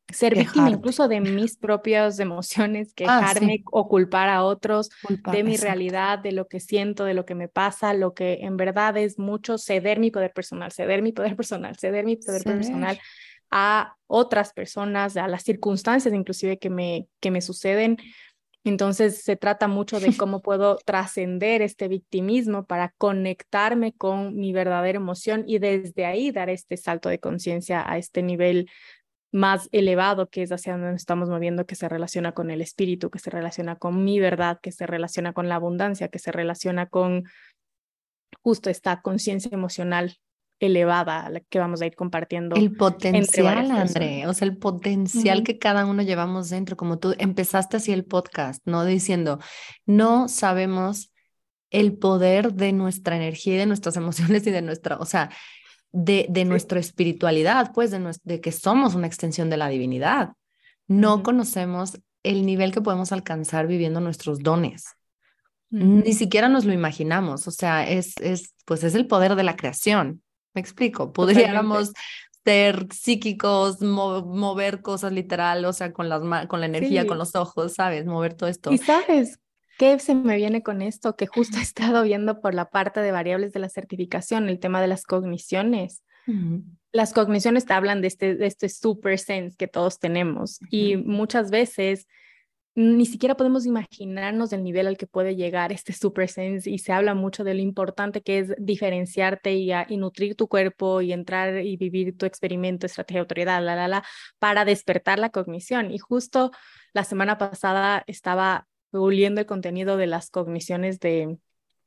Speaker 2: ser víctima incluso de mis propias emociones, ah, quejarme o culpar a otros de mi realidad, de lo que siento, de lo que me pasa, lo que en verdad es mucho ceder mi poder personal, ceder mi poder personal, ceder mi poder personal a otras personas, a las circunstancias inclusive que me, que me suceden. Entonces se trata mucho de cómo puedo trascender este victimismo para conectarme con mi verdadera emoción y desde ahí dar este salto de conciencia a este nivel más elevado que es hacia donde nos estamos moviendo, que se relaciona con el espíritu, que se relaciona con mi verdad, que se relaciona con la abundancia, que se relaciona con justo esta conciencia emocional elevada la que vamos a ir compartiendo.
Speaker 1: El potencial, André, o sea, el potencial que cada uno llevamos dentro, como tú empezaste así el podcast, ¿no? Diciendo, no sabemos el poder de nuestra energía y de nuestras emociones y de nuestra, o sea, de, de nuestra espiritualidad, pues de, de, que somos una extensión de la divinidad. No conocemos el nivel que podemos alcanzar viviendo nuestros dones. Ni siquiera nos lo imaginamos, o sea, es, es, pues es el poder de la creación. Me explico, podríamos ser psíquicos, mover cosas literal, o sea, con, las con la energía, con los ojos, ¿sabes? Mover todo esto.
Speaker 2: Y sabes, ¿Qué se me viene con esto? Que justo he estado viendo por la parte de variables de la certificación, el tema de las cogniciones. Las cogniciones te hablan de este, de este super sense que todos tenemos y muchas veces ni siquiera podemos imaginarnos el nivel al que puede llegar este super sense y se habla mucho de lo importante que es diferenciarte y, y nutrir tu cuerpo y entrar y vivir tu experimento, estrategia, autoridad, la, la, la, para despertar la cognición. Y justo la semana pasada estaba puliendo el contenido de las cogniciones de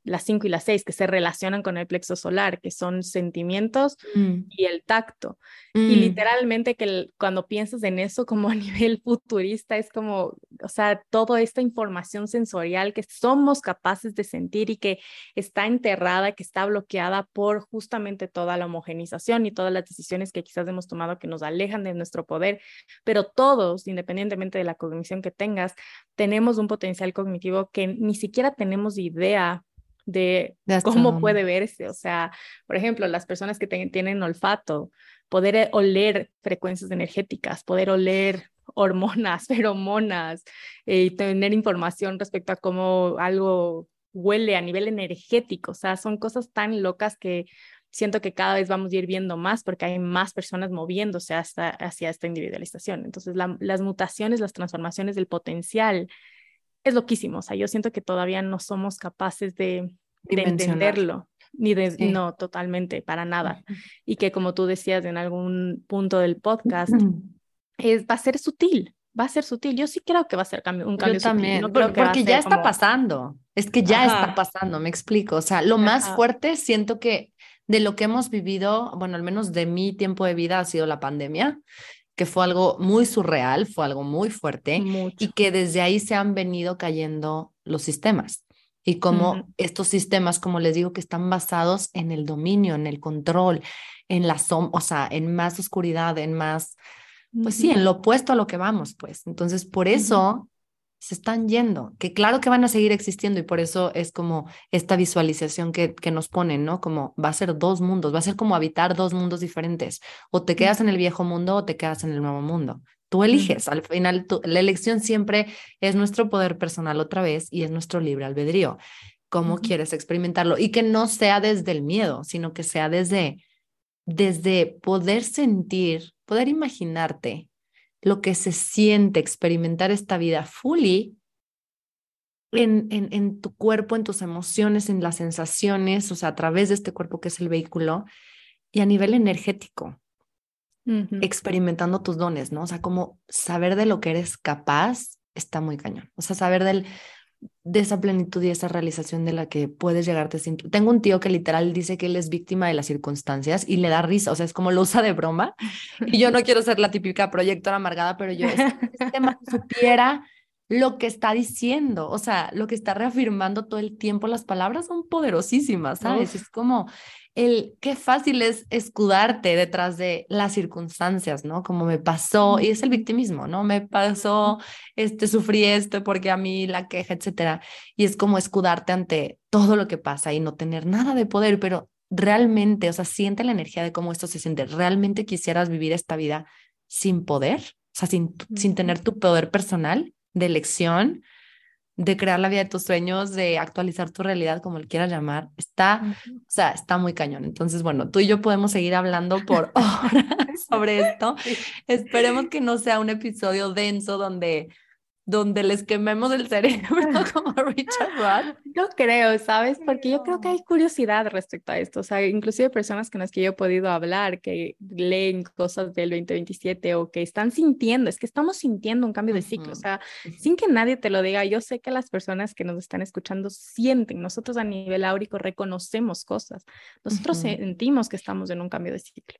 Speaker 2: las 5 y las 6 que se relacionan con el plexo solar, que son sentimientos mm. y el tacto. Y mm. literalmente que cuando piensas en eso como a nivel futurista, es como, o sea, toda esta información sensorial que somos capaces de sentir y que está enterrada, que está bloqueada por justamente toda la homogenización y todas las decisiones que quizás hemos tomado que nos alejan de nuestro poder, pero todos, independientemente de la cognición que tengas, tenemos un potencial cognitivo que ni siquiera tenemos idea de, cómo puede verse. O sea, por ejemplo, las personas que tienen olfato, poder eh, oler frecuencias energéticas, poder oler hormonas, feromonas eh, y tener información respecto a cómo algo huele a nivel energético. O sea, son cosas tan locas que siento que cada vez vamos a ir viendo más porque hay más personas moviéndose hasta, hacia esta individualización. Entonces, las mutaciones, las transformaciones del potencial es loquísimo. O sea, yo siento que todavía no somos capaces de, entenderlo, ni de, no, totalmente, para nada. Y que como tú decías en algún punto del podcast, es, va a ser sutil, va a ser sutil. Yo sí creo que va a ser cambio, un cambio
Speaker 1: Yo también, porque ya está pasando. Es que ya está pasando, me explico. O sea, lo más fuerte siento que de lo que hemos vivido, bueno, al menos de mi tiempo de vida ha sido la pandemia que fue algo muy surreal, fue algo muy fuerte y que desde ahí se han venido cayendo los sistemas. Y como estos sistemas, como les digo, que están basados en el dominio, en el control, en la som o sea, en más oscuridad, en más, pues sí, en lo opuesto a lo que vamos, pues. Entonces, por eso se están yendo, que claro que van a seguir existiendo y por eso es como esta visualización que, que nos ponen, ¿no? Como va a ser dos mundos, va a ser como habitar dos mundos diferentes, o te quedas en el viejo mundo o te quedas en el nuevo mundo. Tú eliges, al final la elección siempre es nuestro poder personal otra vez y es nuestro libre albedrío, cómo quieres experimentarlo y que no sea desde el miedo, sino que sea desde, desde poder sentir, poder imaginarte lo que se siente experimentar esta vida fully en, en, en, tu cuerpo, en tus emociones, en las sensaciones, o sea, a través de este cuerpo que es el vehículo y a nivel energético, experimentando tus dones, ¿no? O sea, como saber de lo que eres capaz está muy cañón. O sea, saber del, de esa plenitud y esa realización de la que puedes llegarte sin... Tengo un tío que literal dice que él es víctima de las circunstancias y le da risa, o sea, es como lo usa de broma. Y yo no quiero ser la típica proyectora amargada, pero yo, este tema supiera lo que está diciendo, o sea, lo que está reafirmando todo el tiempo, las palabras son poderosísimas, ¿sabes? Es como el qué fácil es escudarte detrás de las circunstancias, ¿no? Como me pasó, y es el victimismo, ¿no? Me pasó, este, sufrí esto porque a mí la queja, etcétera. Y es como escudarte ante todo lo que pasa y no tener nada de poder, pero realmente, o sea, siente la energía de cómo esto se siente. ¿Realmente quisieras vivir esta vida sin poder? O sea, sin, sin tener tu poder personal de elección, de crear la vida de tus sueños, de actualizar tu realidad, como le quieras llamar, está, o sea, está muy cañón. Entonces, bueno, tú y yo podemos seguir hablando por horas sobre esto. Esperemos que no sea un episodio denso donde donde les quememos el cerebro como Richard Roth.
Speaker 2: Yo creo, ¿sabes? Porque yo creo que hay curiosidad respecto a esto. O sea, inclusive personas con las que yo he podido hablar que leen cosas del 2027 o que están sintiendo, es que estamos sintiendo un cambio de ciclo. O sea, sin que nadie te lo diga, yo sé que las personas que nos están escuchando sienten, nosotros a nivel áurico reconocemos cosas, nosotros sentimos que estamos en un cambio de ciclo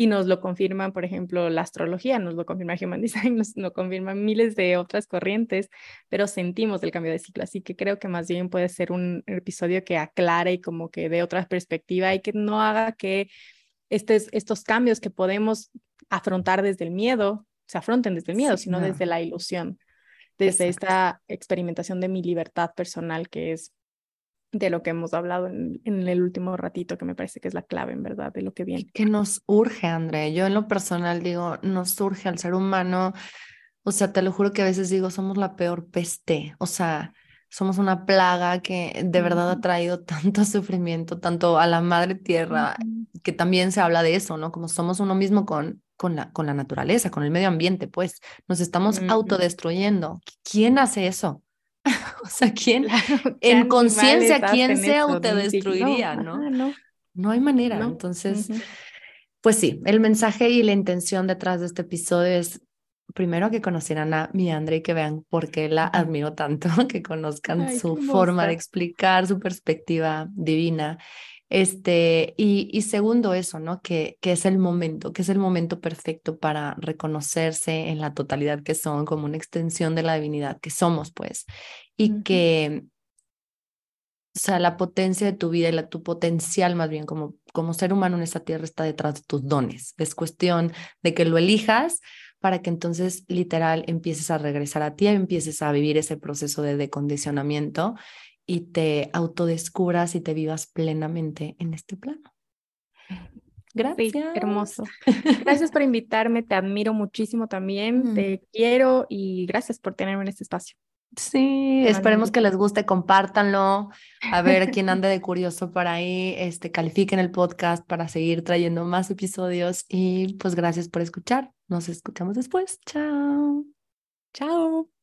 Speaker 2: y nos lo confirman, por ejemplo, la astrología, nos lo confirma Human Design, nos lo confirman miles de otras corrientes, pero sentimos el cambio de ciclo, así que creo que más bien puede ser un episodio que aclare y como que dé otra perspectiva y que no haga que estos, estos cambios que podemos afrontar desde el miedo se afronten desde el miedo, sino desde la ilusión, desde esta experimentación de mi libertad personal que es de lo que hemos hablado en, el último ratito, que me parece que es la clave, en verdad, de lo que viene.
Speaker 1: Que nos urge, André. Yo en lo personal digo, nos urge al ser humano. O sea, te lo juro que a veces digo, somos la peor peste. O sea, somos una plaga que de verdad ha traído tanto sufrimiento, tanto a la madre tierra, que también se habla de eso, ¿no? Como somos uno mismo con, con, la, con la naturaleza, con el medio ambiente, pues nos estamos autodestruyendo. ¿Quién hace eso? o sea, ¿quién en conciencia, quién se autodestruiría, no, no, no, hay manera. Entonces, pues sí, el mensaje y la intención detrás de este episodio es primero que conocieran a mi André y que vean por qué la admiro tanto, que conozcan su forma de explicar, su perspectiva divina este, y, y, segundo eso, ¿no? Que, que es el momento, que es el momento perfecto para reconocerse en la totalidad que son, como una extensión de la divinidad que somos, pues. Y que, o sea, la potencia de tu vida y la, tu potencial más bien como, como ser humano en esta tierra está detrás de tus dones. Es cuestión de que lo elijas para que entonces literal empieces a regresar a ti, empieces a vivir ese proceso de decondicionamiento y te autodescubras y te vivas plenamente en este plano.
Speaker 2: Gracias. hermoso. Gracias por invitarme, te admiro muchísimo también, te quiero y gracias por tenerme en este espacio.
Speaker 1: Sí, esperemos que les guste, compártanlo, a ver quién ande de curioso por ahí, este, califiquen el podcast para seguir trayendo más episodios y pues gracias por escuchar. Nos escuchamos después. Chao.
Speaker 2: Chao.